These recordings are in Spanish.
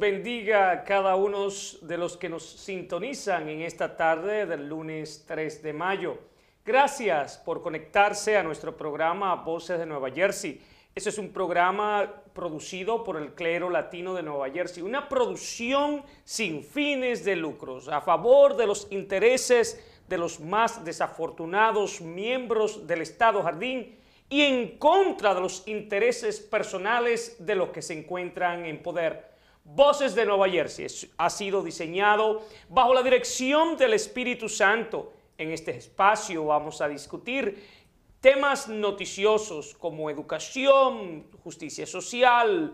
Bendiga a cada uno de los que nos sintonizan en esta tarde del lunes 3 de mayo. Gracias por conectarse a nuestro programa Voces de Nueva Jersey. Este es un programa producido por el clero latino de Nueva Jersey, una producción sin fines de lucros, a favor de los intereses de los más desafortunados miembros del Estado Jardín y en contra de los intereses personales de los que se encuentran en poder. Voces de Nueva Jersey ha sido diseñado bajo la dirección del Espíritu Santo. En este espacio vamos a discutir temas noticiosos como educación, justicia social,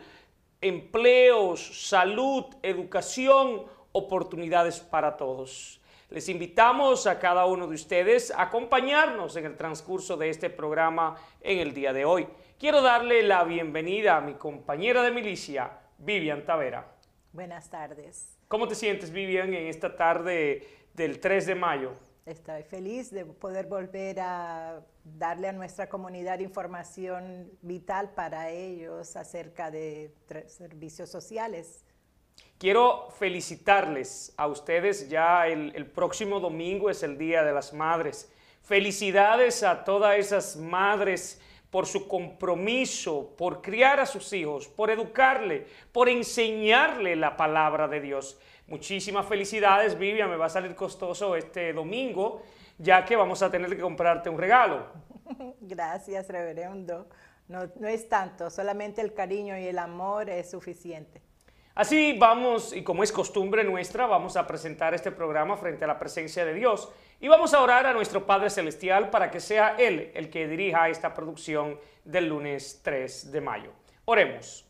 empleos, salud, educación, oportunidades para todos. Les invitamos a cada uno de ustedes a acompañarnos en el transcurso de este programa en el día de hoy. Quiero darle la bienvenida a mi compañera de milicia, Vivian Tavera. Buenas tardes. ¿Cómo te sientes, Vivian, en esta tarde del 3 de mayo? Estoy feliz de poder volver a darle a nuestra comunidad información vital para ellos acerca de servicios sociales. Quiero felicitarles a ustedes, ya el, el, próximo domingo es el Día de las Madres. Felicidades a todas esas madres por su compromiso, por criar a sus hijos, por educarle, por enseñarle la palabra de Dios. Muchísimas felicidades, Vivian, me va a salir costoso este domingo, ya que vamos a tener que comprarte un regalo. Gracias, reverendo. No, no es tanto, solamente el cariño y el amor es suficiente. Así vamos, y como es costumbre nuestra, vamos a presentar este programa frente a la presencia de Dios. Y vamos a orar a nuestro Padre Celestial para que sea Él el que dirija esta producción del lunes 3 de mayo. Oremos.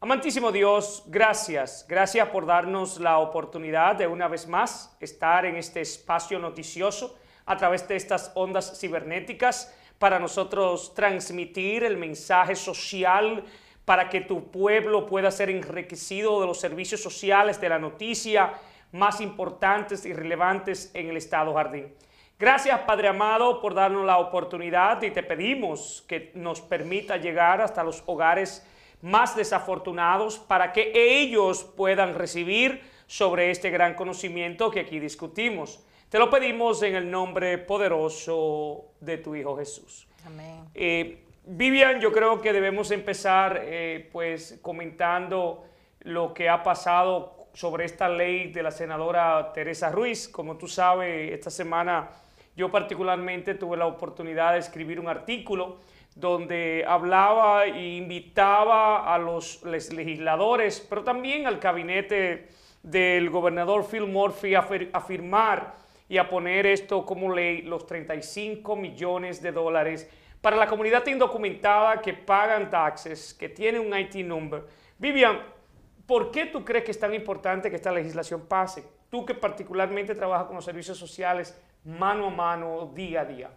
Amantísimo Dios, gracias. Gracias por darnos la oportunidad de una vez más estar en este espacio noticioso a través de estas ondas cibernéticas para nosotros transmitir el mensaje social para que tu pueblo pueda ser enriquecido de los servicios sociales, de la noticia, más importantes y relevantes en el Estado Jardín. Gracias, Padre amado, por darnos la oportunidad y te pedimos que nos permita llegar hasta los hogares más desafortunados para que ellos puedan recibir sobre este gran conocimiento que aquí discutimos. Te lo pedimos en el nombre poderoso de tu Hijo Jesús. Amén. Eh, Vivian, yo creo que debemos empezar eh, pues comentando lo que ha pasado sobre esta ley de la senadora Teresa Ruiz. Como tú sabes, esta semana yo particularmente tuve la oportunidad de escribir un artículo donde hablaba e invitaba a los legisladores, pero también al gabinete del gobernador Phil Murphy a, firmar y a poner esto como ley, los 35 millones de dólares para la comunidad indocumentada que pagan taxes, que tienen un IT number. Vivian, ¿Por qué tú crees que es tan importante que esta legislación pase? Tú que particularmente trabajas con los servicios sociales mano a mano, día a día.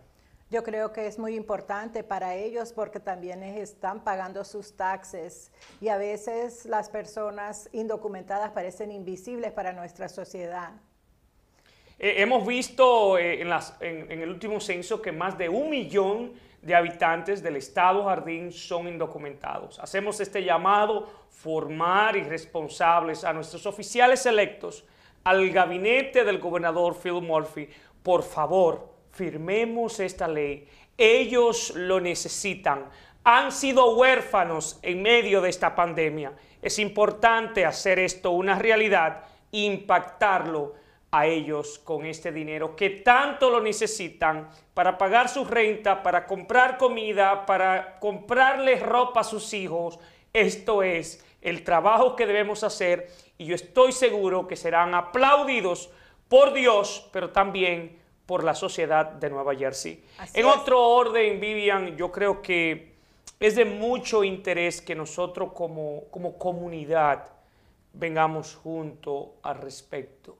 Yo creo que es muy importante para ellos porque también están pagando sus taxes y a veces las personas indocumentadas parecen invisibles para nuestra sociedad. Eh, hemos visto eh, en, en el último censo que más de un millón de habitantes del estado Jardín son indocumentados. Hacemos este llamado, formar y responsables a nuestros oficiales electos, al gabinete del gobernador Phil Murphy. Por favor, firmemos esta ley. Ellos lo necesitan. Han sido huérfanos en medio de esta pandemia. Es importante hacer esto una realidad, impactarlo a ellos con este dinero que tanto lo necesitan para pagar su renta, para comprar comida, para comprarles ropa a sus hijos. Esto es el trabajo que debemos hacer y yo estoy seguro que serán aplaudidos por Dios, pero también por la sociedad de Nueva Jersey. en otro orden, Vivian, yo creo que es de mucho interés que nosotros como, como comunidad vengamos juntos al respecto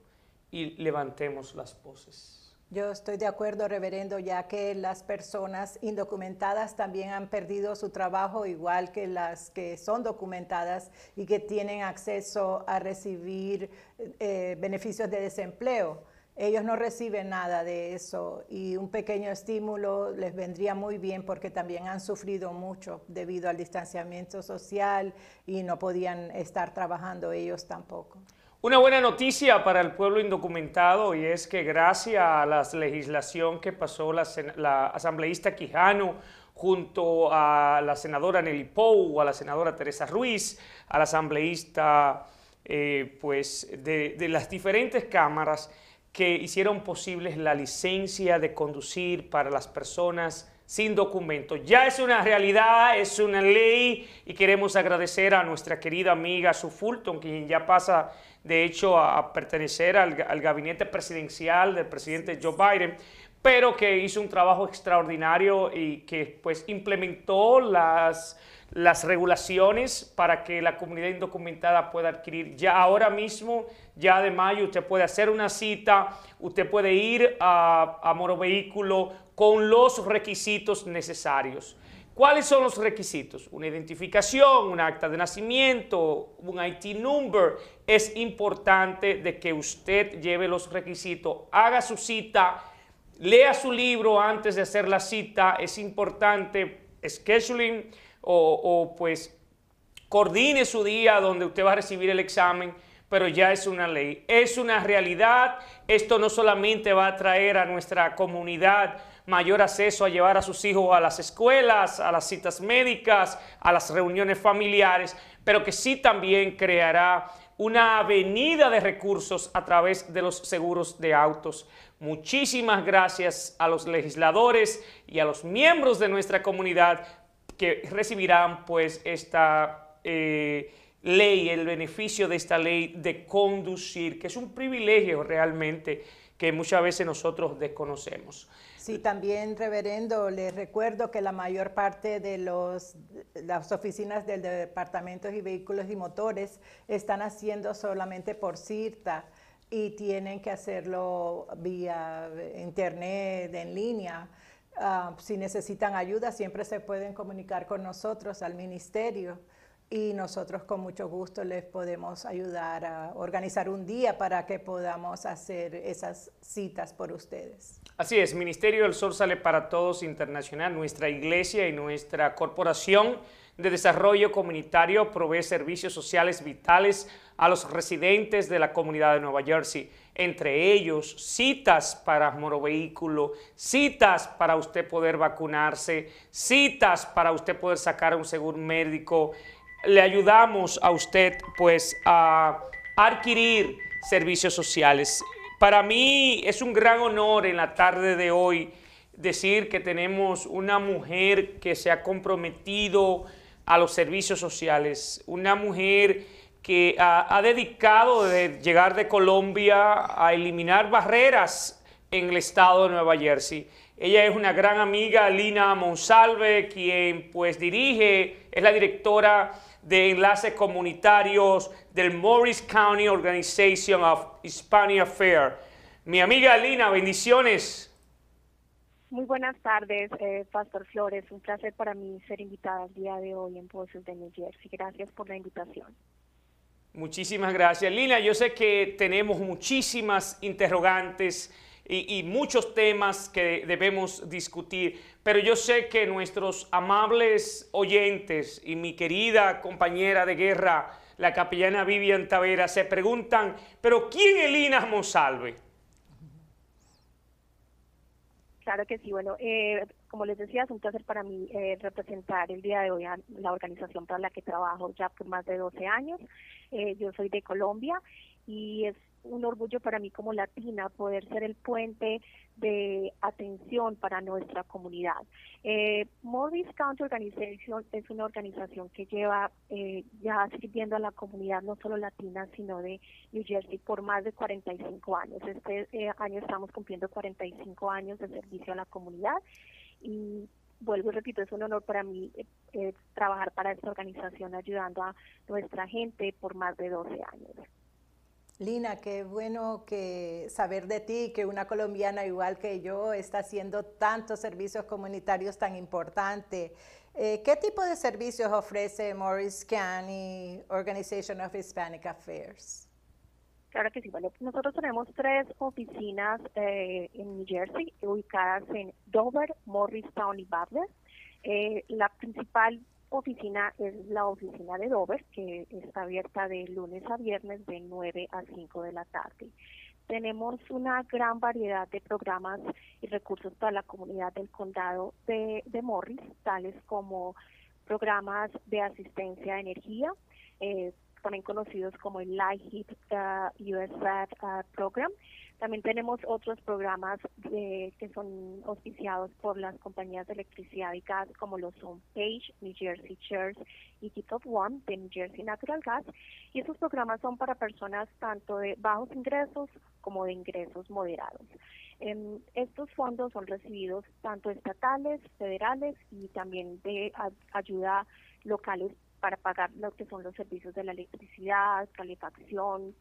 y levantemos las voces. Yo estoy de acuerdo, reverendo, ya que las personas indocumentadas también han perdido su trabajo, igual que las que son documentadas y que tienen acceso a recibir eh, beneficios de desempleo. ellos no reciben nada de eso y un pequeño estímulo les vendría muy bien porque también han sufrido mucho debido al distanciamiento social y no podían estar trabajando ellos tampoco. Una buena noticia para el pueblo indocumentado y es que gracias a la legislación que pasó la, asambleísta Quijano junto a la senadora Nelly Pou, a la senadora Teresa Ruiz, al asambleísta eh, pues de, de las diferentes cámaras, que hicieron posibles la licencia de conducir para las personas sin documento. Ya es una realidad, es una ley y queremos agradecer a nuestra querida amiga Sue Fulton, quien ya pasa de hecho a, pertenecer al, al, gabinete presidencial del presidente Joe Biden, pero que hizo un trabajo extraordinario y que pues implementó las las regulaciones para que la comunidad indocumentada pueda adquirir ya ahora mismo, ya de mayo, usted puede hacer una cita, usted puede ir a, a Moro Vehículo con los requisitos necesarios. ¿Cuáles son los requisitos? Una identificación, un acta de nacimiento, un IT number. Es importante de que usted lleve los requisitos, haga su cita, lea su libro antes de hacer la cita. Es importante scheduling o, pues coordine su día donde usted va a recibir el examen, pero ya es una ley, es una realidad. Esto no solamente va a traer a nuestra comunidad mayor acceso a llevar a sus hijos a las escuelas, a las citas médicas, a las reuniones familiares, pero que sí también creará una avenida de recursos a través de los seguros de autos. Muchísimas gracias a los legisladores y a los miembros de nuestra comunidad que recibirán pues esta eh, ley, el beneficio de esta ley de conducir, que es un privilegio realmente que muchas veces nosotros desconocemos. Sí, también, reverendo, les recuerdo que la mayor parte de los, las oficinas del Departamento de Vehículos y Motores están haciendo solamente por CIRTA y tienen que hacerlo vía internet, en línea. Ah, si necesitan ayuda, siempre se pueden comunicar con nosotros al ministerio y nosotros con mucho gusto les podemos ayudar a organizar un día para que podamos hacer esas citas por ustedes. Así es, Ministerio del Sol sale para todos internacional, nuestra iglesia y nuestra corporación de desarrollo comunitario provee servicios sociales vitales a los residentes de la comunidad de Nueva Jersey entre ellos citas para morovehículo, citas para usted poder vacunarse, citas para usted poder sacar un seguro médico. Le ayudamos a usted pues a adquirir servicios sociales. Para mí es un gran honor en la tarde de hoy decir que tenemos una mujer que se ha comprometido a los servicios sociales, una mujer que ha, dedicado de llegar de Colombia a eliminar barreras en el estado de Nueva Jersey. Ella es una gran amiga, Lina Monsalve, quien pues dirige, es la directora de enlaces comunitarios del Morris County Organization of Hispanic Affairs. Mi amiga Lina, bendiciones. Muy buenas tardes, eh, Pastor Flores. Un placer para mí ser invitada el día de hoy en Voces de New Jersey. Gracias por la invitación. Muchísimas gracias. Lina, yo sé que tenemos muchísimas interrogantes y, muchos temas que debemos discutir, pero yo sé que nuestros amables oyentes y mi querida compañera de guerra, la capellana Vivian Tavera, se preguntan, pero ¿quién es Lina Monsalve? Claro que sí, bueno, eh, como les decía, es un placer para mí eh, representar el día de hoy a la organización para la que trabajo ya por más de 12 años. Eh, yo soy de Colombia y es un orgullo para mí como latina poder ser el puente de atención para nuestra comunidad. Eh, Morris County Organization es una organización que lleva eh, ya sirviendo a la comunidad no solo latina, sino de New Jersey por más de 45 años. Este eh, año estamos cumpliendo 45 años de servicio a la comunidad y vuelvo y repito, es un honor para mí eh, trabajar para esta organización ayudando a nuestra gente por más de 12 años. Lina, qué bueno que saber de ti, que una colombiana igual que yo está haciendo tantos servicios comunitarios tan importantes. Eh, ¿Qué tipo de servicios ofrece Morris County Organization of Hispanic Affairs? Claro que sí. Bueno, nosotros tenemos tres oficinas eh, en New Jersey, ubicadas en Dover, Morristown y Butler. Eh, la principal oficina es la oficina de Dover, que está abierta de lunes a viernes de 9 a 5 de la tarde. Tenemos una gran variedad de programas y recursos para la comunidad del condado de, Morris, tales como programas de asistencia a energía, eh, también conocidos como el Light USAID uh, Program. También tenemos otros programas que son auspiciados por las compañías de electricidad y gas, como los son Page, New Jersey Chairs y of One de New Jersey Natural Gas. Y esos programas son para personas tanto de bajos ingresos como de ingresos moderados. Em, estos fondos son recibidos tanto estatales, federales y también de ayuda locales para pagar lo que son los servicios de la electricidad, calefacción,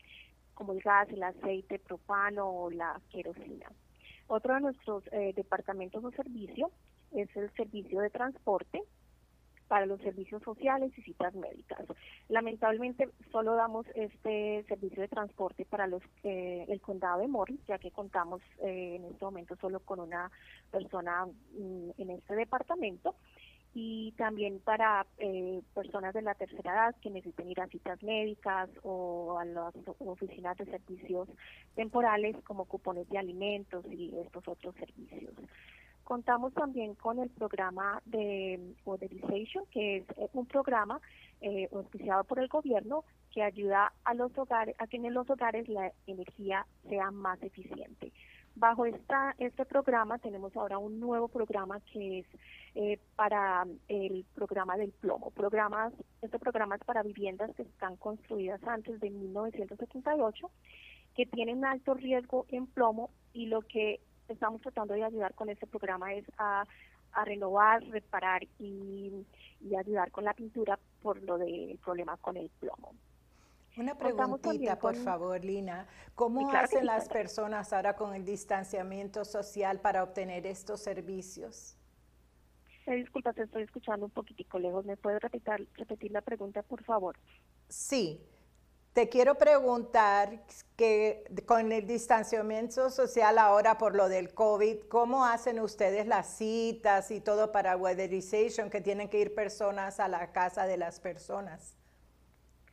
como el gas, el aceite, propano o la querosina. Otro de nuestros eh, departamentos o servicio es el servicio de transporte para los servicios sociales y citas médicas. Lamentablemente solo damos este servicio de transporte para los eh, el condado de Morris, ya que contamos eh, en este momento solo con una persona mm, en este departamento y también para eh, personas de la tercera edad que necesiten ir a citas médicas o a las oficinas de servicios temporales como cupones de alimentos y estos otros servicios. Contamos también con el programa de Modernization, que es eh, un programa eh, auspiciado por el gobierno que ayuda a los hogares, a que en los hogares la energía sea más eficiente. Bajo esta, este programa tenemos ahora un nuevo programa que es eh, para el programa del plomo. Programas, este programa es para viviendas que están construidas antes de 1978, que tienen alto riesgo en plomo y lo que estamos tratando de ayudar con este programa es a, renovar, reparar y, y ayudar con la pintura por lo del problema con el plomo. Una preguntita, por favor, Lina. ¿Cómo hacen las personas ahora con el distanciamiento social para obtener estos servicios? Eh, disculpa, te estoy escuchando un poquitico lejos. ¿Me puedes repetir, repetir la pregunta, por favor? Sí. Te quiero preguntar que con el distanciamiento social ahora por lo del COVID, ¿cómo hacen ustedes las citas y todo para weatherization, que tienen que ir personas a la casa de las personas?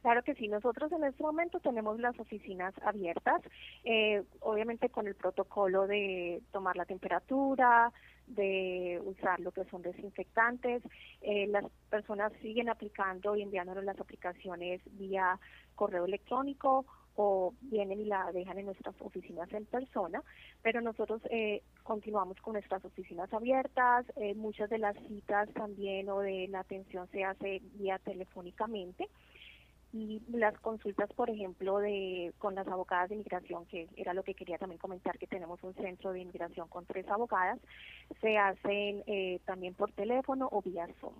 Claro que sí, nosotros en este momento tenemos las oficinas abiertas, eh, obviamente con el protocolo de tomar la temperatura, de usar lo que son desinfectantes. Eh, las personas siguen aplicando y enviándonos las aplicaciones vía correo electrónico o vienen y la dejan en nuestras oficinas en persona, pero nosotros eh, continuamos con nuestras oficinas abiertas, muchas de las citas también o de la atención se hace vía telefónicamente y las consultas, por ejemplo, de con las abogadas de inmigración, que era lo que quería también comentar, que tenemos un centro de inmigración con tres abogadas, se hacen eh, también por teléfono o vía Zoom.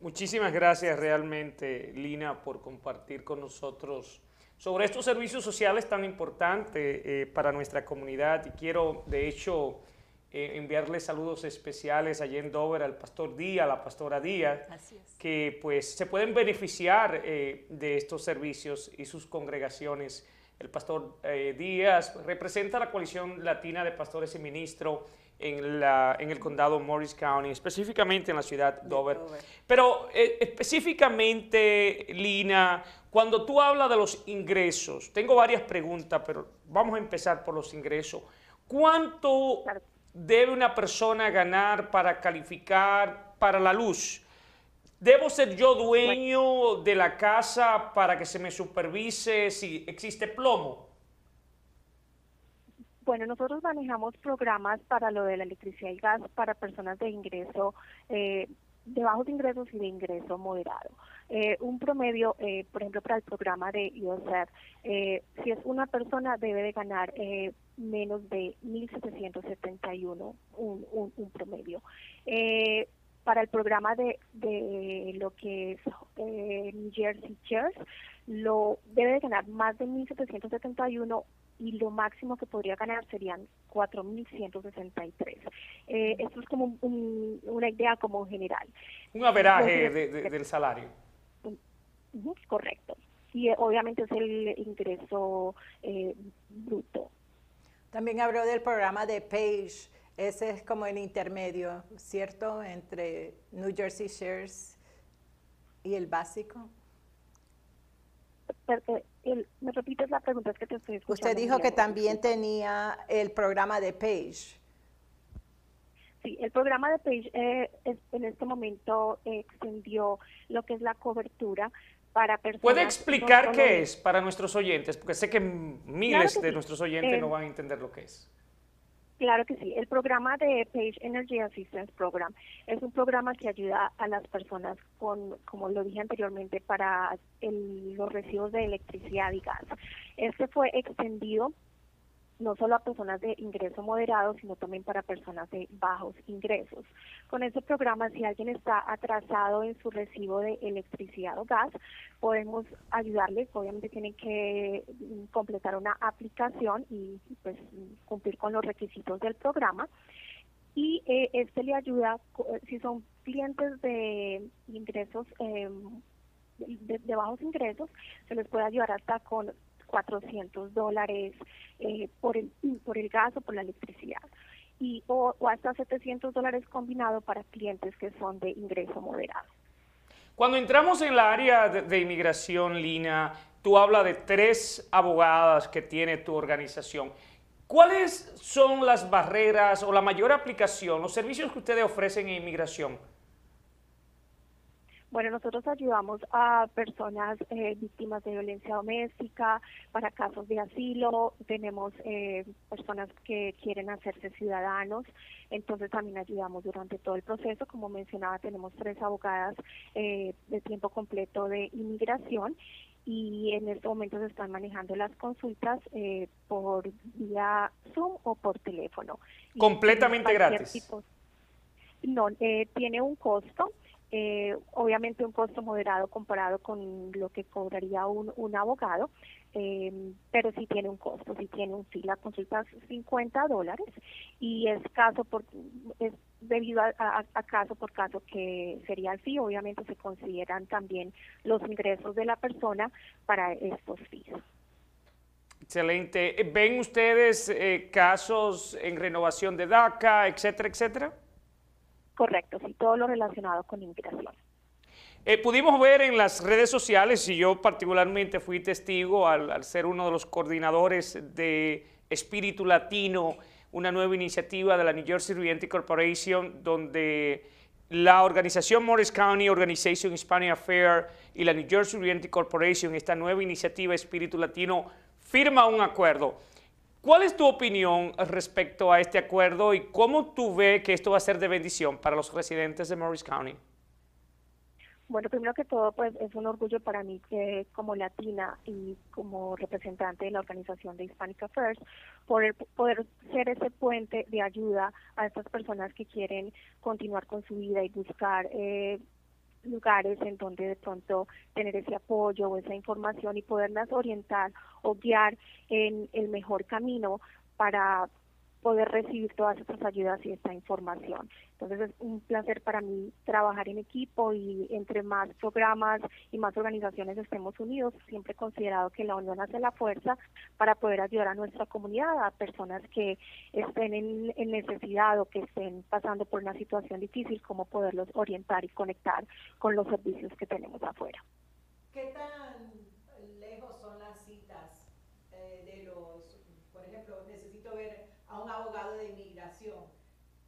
Muchísimas gracias realmente, Lina, por compartir con nosotros sobre estos servicios sociales tan importantes eh, para nuestra comunidad y quiero, de hecho, eh, enviarle saludos especiales allí en Dover al pastor Díaz, a la pastora Díaz, que pues se pueden beneficiar eh, de estos servicios y sus congregaciones. El pastor eh, Díaz representa la coalición latina de pastores y ministros en, la, en el condado Morris County, específicamente en la ciudad de Dover. Pero específicamente, Lina, cuando tú hablas de los ingresos, tengo varias preguntas, pero vamos a empezar por los ingresos. ¿Cuánto debe una persona ganar para calificar para la luz? ¿Debo ser yo dueño de la casa para que se me supervise si existe plomo? Bueno, nosotros manejamos programas para lo de la electricidad y gas para personas de ingreso, eh, de bajos ingresos y de ingreso moderado. Eh, un promedio, eh, por ejemplo, para el programa de USF, eh, si es una persona debe de ganar eh, menos de 1.771, un, un, un promedio. Eh, para el programa de, de lo que es eh, New Jersey Chairs, lo debe de ganar más de 1.771 y lo máximo que podría ganar serían 4.163. Eh, esto es como un, una idea como general. Un averaje de, del salario. correcto. y eh, obviamente es el ingreso eh, bruto. También habló del programa de PAGE, ese es como el intermedio, ¿cierto? Entre New Jersey Shares y el básico. Eh, ¿Me repites la pregunta? Es que te estoy escuchando. Usted dijo que también tenía el programa de PAGE. Sí, el programa de PAGE eh, en este momento extendió lo que es la cobertura para personas. ¿Puede explicar qué es para nuestros oyentes? Porque sé que miles de nuestros oyentes no eh, van a entender lo que es. Claro que sí. El programa de Page Energy Assistance Program es un programa que ayuda a las personas con, como lo dije anteriormente, para los recibos de electricidad y gas. Este fue extendido no solo a personas de ingreso moderado, sino también para personas de bajos ingresos. Con este programa, si alguien está atrasado en su recibo de electricidad o gas, podemos ayudarles. Obviamente tienen que mm, completar una aplicación y pues cumplir con los requisitos del programa. Y eh, este le ayuda, eh, si son clientes de ingresos em, de, bajos ingresos, se les puede ayudar hasta con 400 dólares eh, por, el, por el gas o por la electricidad. Y, o, hasta 700 dólares combinado para clientes que son de ingreso moderado. Cuando entramos en la área de, inmigración, Lina, tú hablas de tres abogadas que tiene tu organización. ¿Cuáles son las barreras o la mayor aplicación, los servicios que ustedes ofrecen en inmigración? Bueno, nosotros ayudamos a personas eh, víctimas de violencia doméstica, para casos de asilo, tenemos eh, personas que quieren hacerse ciudadanos, entonces también ayudamos durante todo el proceso. Como mencionaba, tenemos tres abogadas eh, de tiempo completo de inmigración y en este momento se están manejando las consultas por vía Zoom o por teléfono. Completamente gratis. no, tiene un costo eh, obviamente un costo moderado comparado con lo que cobraría un, un abogado, eh, pero sí tiene un costo, sí tiene un fee, la consulta 50 dólares y es caso por, es debido a, caso por caso que sería el fee, obviamente se consideran también los ingresos de la persona para estos fees. Excelente. ¿Ven ustedes eh, casos en renovación de DACA, etcétera, etcétera? Correcto, sí, todo lo relacionado con inmigración. Eh, pudimos ver en las redes sociales, y yo particularmente fui testigo al, ser uno de los coordinadores de Espíritu Latino, una nueva iniciativa de la New Jersey Realty Corporation, donde la organización Morris County Organization Hispanic Affair y la New Jersey Realty Corporation, esta nueva iniciativa Espíritu Latino, firma un acuerdo. ¿Cuál es tu opinión respecto a este acuerdo y cómo tú ves que esto va a ser de bendición para los residentes de Morris County? Bueno, primero que todo, pues es un orgullo para mí que como latina y como representante de la organización de Hispanic Affairs, poder, poder ser ese puente de ayuda a estas personas que quieren continuar con su vida y buscar eh, lugares en donde de pronto tener ese apoyo o esa información y poderlas orientar o guiar en el mejor camino para poder recibir todas estas ayudas y esta información. Entonces es un placer para mí trabajar en equipo y entre más programas y más organizaciones estemos unidos, siempre he considerado que la unión hace la fuerza para poder ayudar a nuestra comunidad, a personas que estén en, en necesidad o que estén pasando por una situación difícil, cómo poderlos orientar y conectar con los servicios que tenemos afuera. ¿Qué tan lejos son las citas eh, de los, por ejemplo, necesito ver a un abogado de inmigración,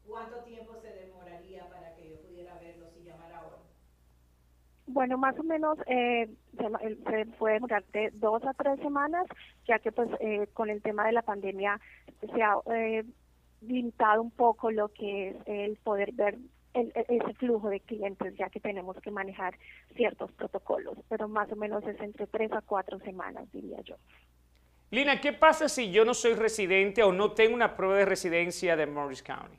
¿cuánto tiempo se demoraría para que yo pudiera verlo si llamara ahora? Bueno, más o menos eh, se, puede demorar de dos a tres semanas, ya que pues eh, con el tema de la pandemia se ha eh, limitado un poco lo que es el poder ver ese flujo de clientes, ya que tenemos que manejar ciertos protocolos, pero más o menos es entre tres a cuatro semanas, diría yo. Lina, ¿qué pasa si yo no soy residente o no tengo una prueba de residencia de Morris County?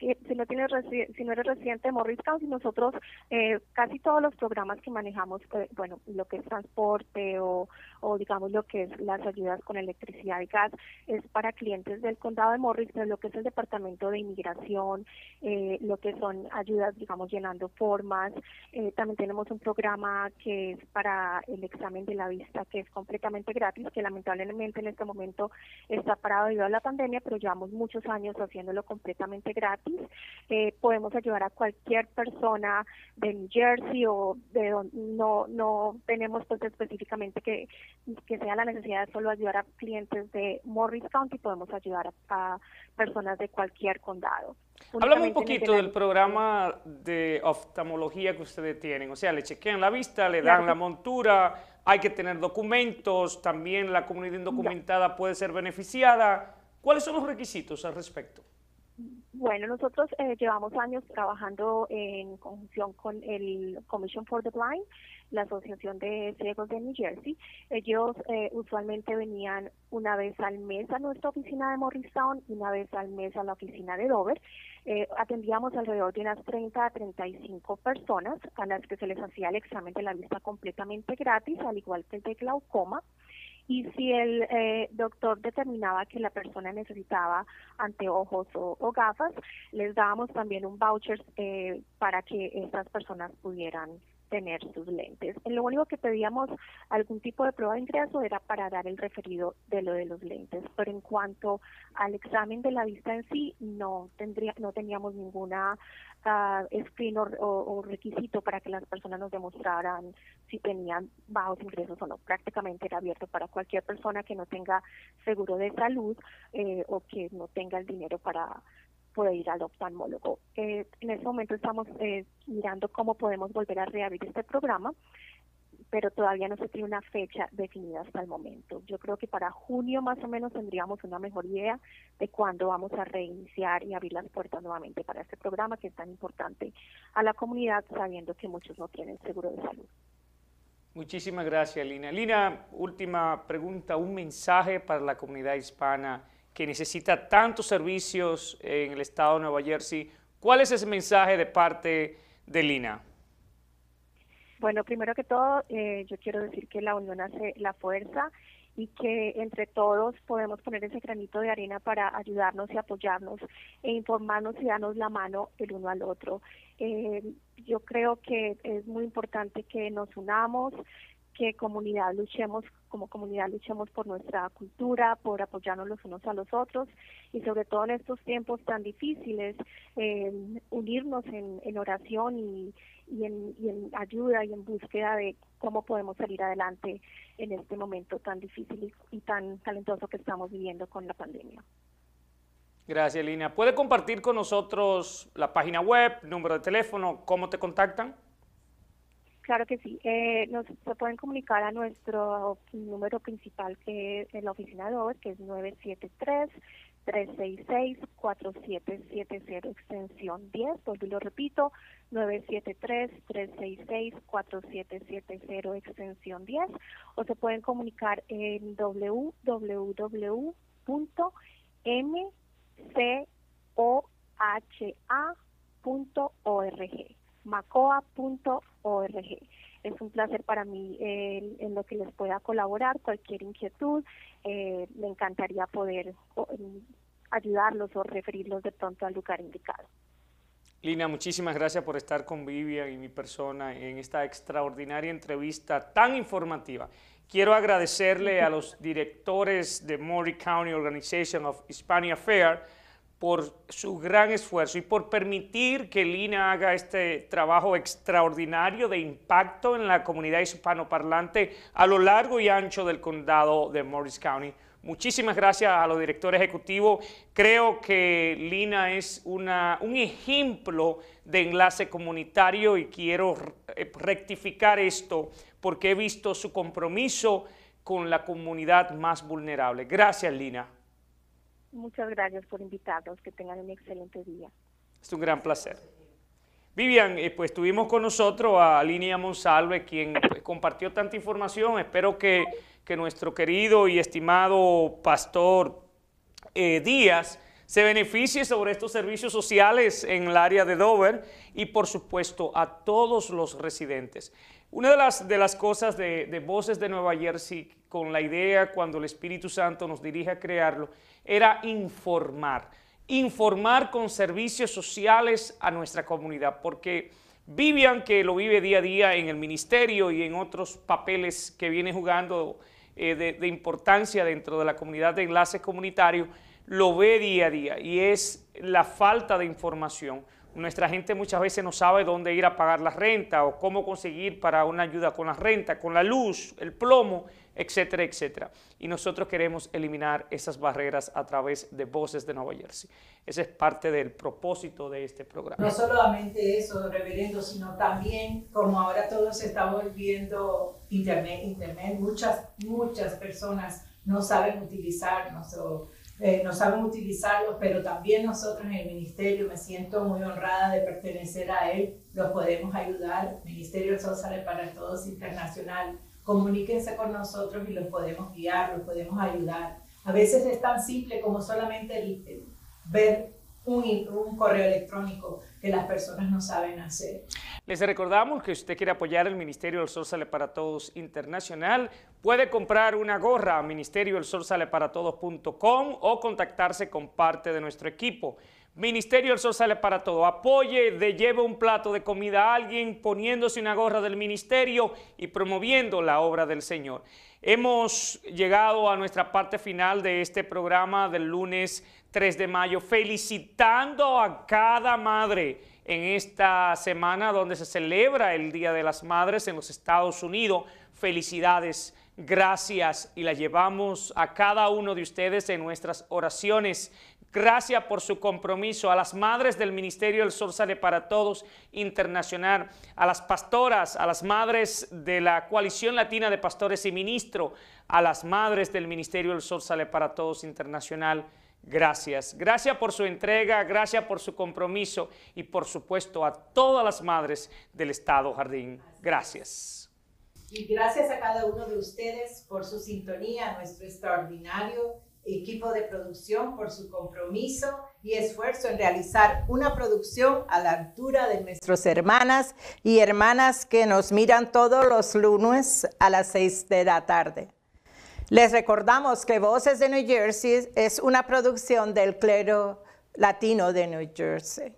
Si no tienes si no eres residente de Morris County, nosotros eh, casi todos los programas que manejamos, eh, bueno, lo que es transporte o, o digamos lo que es las ayudas con electricidad y gas, es para clientes del condado de Morris, pero lo que es el departamento de inmigración, eh, lo que son ayudas, digamos, llenando formas. también tenemos un programa que es para el examen de la vista, que es completamente gratis, que lamentablemente en este momento está parado debido a la pandemia, pero llevamos muchos años haciéndolo completamente gratis. Eh, podemos ayudar a cualquier persona de New Jersey o de no, no tenemos pues específicamente que, que sea la necesidad de solo ayudar a clientes de Morris County, podemos ayudar a, personas de cualquier condado. Háblame un poquito del programa de oftalmología que ustedes tienen, o sea, le chequean la vista, le dan la montura, hay que tener documentos, también la comunidad indocumentada puede ser beneficiada. ¿Cuáles son los requisitos al respecto? Bueno, nosotros eh, llevamos años trabajando en conjunción con el Commission for the Blind, la Asociación de Ciegos de New Jersey. Ellos eh, usualmente venían una vez al mes a nuestra oficina de Morristown una vez al mes a la oficina de Dover. Eh, atendíamos alrededor de unas 30 a 35 personas a las que se les hacía el examen de la vista completamente gratis, al igual que el de glaucoma y si el eh, doctor determinaba que la persona necesitaba anteojos o, gafas, les dábamos también un voucher eh, para que estas personas pudieran tener sus lentes. Lo único que pedíamos algún tipo de prueba de ingreso era para dar el referido de lo de los lentes, pero en cuanto al examen de la vista en sí, no tendría, no teníamos ninguna uh, screen o, requisito para que las personas nos demostraran si tenían bajos ingresos o no. Prácticamente era abierto para cualquier persona que no tenga seguro de salud eh, o que no tenga el dinero para puede ir al oftalmólogo. Eh, en este momento estamos eh, mirando cómo podemos volver a reabrir este programa, pero todavía no se tiene una fecha definida hasta el momento. Yo creo que para junio más o menos tendríamos una mejor idea de cuándo vamos a reiniciar y abrir las puertas nuevamente para este programa que es tan importante a la comunidad, sabiendo que muchos no tienen seguro de salud. Muchísimas gracias, Lina. Lina, última pregunta, un mensaje para la comunidad hispana que necesita tantos servicios en el estado de Nueva Jersey. ¿Cuál es ese mensaje de parte de Lina? Bueno, primero que todo, eh, yo quiero decir que la unión hace la fuerza y que entre todos podemos poner ese granito de arena para ayudarnos y apoyarnos e informarnos y darnos la mano el uno al otro. Eh, yo creo que es muy importante que nos unamos, que comunidad luchemos, como comunidad luchemos por nuestra cultura, por apoyarnos los unos a los otros y sobre todo en estos tiempos tan difíciles, eh, unirnos en, oración y, en, y ayuda y en búsqueda de cómo podemos salir adelante en este momento tan difícil y, tan talentoso que estamos viviendo con la pandemia. Gracias, Lina. ¿Puede compartir con nosotros la página web, número de teléfono, cómo te contactan? Claro que sí. Eh, nos se pueden comunicar a nuestro número principal que es en la oficina de Over, que es 973-366-4770, extensión 10. Vuelvo y lo repito, 973-366-4770, extensión 10. O se pueden comunicar en www.mcoha.org macoa.org. Es un placer para mí eh, en lo que les pueda colaborar, cualquier inquietud, eh, me encantaría poder ayudarlos o referirlos de pronto al lugar indicado. Lina, muchísimas gracias por estar con Vivian y mi persona en esta extraordinaria entrevista tan informativa. Quiero agradecerle a los directores de Maury County Organization of Hispanic Affairs por su gran esfuerzo y por permitir que Lina haga este trabajo extraordinario de impacto en la comunidad hispanoparlante a lo largo y ancho del condado de Morris County. Muchísimas gracias a los directores ejecutivos. Creo que Lina es una, un ejemplo de enlace comunitario y quiero eh, rectificar esto porque he visto su compromiso con la comunidad más vulnerable. Gracias, Lina. Muchas gracias por invitarnos. Que tengan un excelente día. Es un gran placer. Vivian, eh, pues tuvimos con nosotros a Linia Monsalve, quien pues, compartió tanta información. Espero que, nuestro querido y estimado pastor eh, Díaz se beneficie sobre estos servicios sociales en el área de Dover y por supuesto a todos los residentes. Una de las, de las cosas de, de Voces de Nueva Jersey, con la idea cuando el Espíritu Santo nos dirige a crearlo, era informar, informar con servicios sociales a nuestra comunidad, porque Vivian, que lo vive día a día en el ministerio y en otros papeles que viene jugando eh, de, de importancia dentro de la comunidad de enlace comunitario, lo ve día a día y es la falta de información. Nuestra gente muchas veces no sabe dónde ir a pagar la renta o cómo conseguir para una ayuda con la renta, con la luz, el plomo, etcétera, etcétera. Y nosotros queremos eliminar esas barreras a través de Voces de Nueva Jersey. Ese es parte del propósito de este programa. No solamente eso, reverendo, sino también como ahora todo se está volviendo internet, internet, muchas, muchas personas no saben utilizarnos o eh, no saben utilizarlo, pero también nosotros en el ministerio, me siento muy honrada de pertenecer a él, los podemos ayudar. Ministerio Sol Sale para Todos Internacional, comuníquense con nosotros y los podemos guiar, los podemos ayudar. A veces es tan simple como solamente ver un, un correo electrónico que las personas no saben hacer. Les recordamos que si usted quiere apoyar el Ministerio del Sol Sale para Todos Internacional, puede comprar una gorra a ministerio del Sol Sale para Todos.com o contactarse con parte de nuestro equipo. Ministerio del Sol Sale para Todo. Apoye, de lleve un plato de comida a alguien poniéndose una gorra del ministerio y promoviendo la obra del Señor. Hemos llegado a nuestra parte final de este programa del lunes 3 de mayo, felicitando a cada madre en esta semana donde se celebra el Día de las Madres en los Estados Unidos. Felicidades, gracias y la llevamos a cada uno de ustedes en nuestras oraciones. Gracias por su compromiso a las madres del Ministerio del Sol Sale para Todos Internacional, a las pastoras, a las madres de la Coalición Latina de Pastores y Ministros, a las madres del Ministerio del Sol Sale para Todos Internacional. Gracias. Gracias por su entrega, gracias por su compromiso y por supuesto a todas las madres del Estado Jardín. Gracias. Y gracias a cada uno de ustedes por su sintonía, nuestro extraordinario equipo de producción por su compromiso y esfuerzo en realizar una producción a la altura de nuestras hermanas y hermanas que nos miran todos los lunes a las seis de la tarde. Les recordamos que Voces de New Jersey es una producción del clero latino de New Jersey.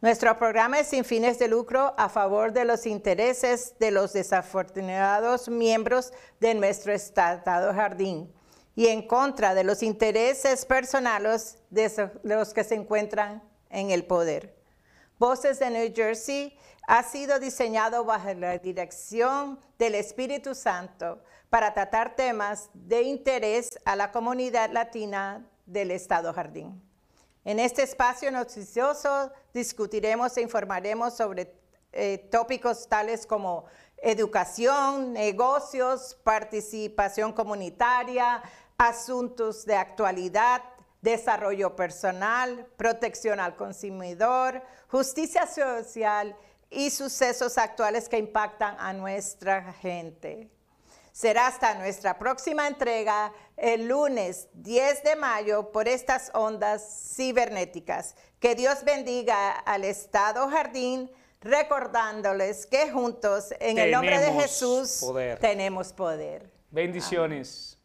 Nuestro programa es sin fines de lucro a favor de los intereses de los desafortunados miembros de nuestro Estado Jardín y en contra de los intereses personales de los que se encuentran en el poder. Voces de New Jersey ha sido diseñado bajo la dirección del Espíritu Santo para tratar temas de interés a la comunidad latina del Estado Jardín. En este espacio noticioso discutiremos e informaremos sobre eh, tópicos tales como educación, negocios, participación comunitaria, asuntos de actualidad, desarrollo personal, protección al consumidor, justicia social y sucesos actuales que impactan a nuestra gente. Será hasta nuestra próxima entrega el lunes 10 de mayo por estas ondas cibernéticas. Que Dios bendiga al Estado Jardín, recordándoles que juntos, en el nombre de Jesús, tenemos poder. Bendiciones.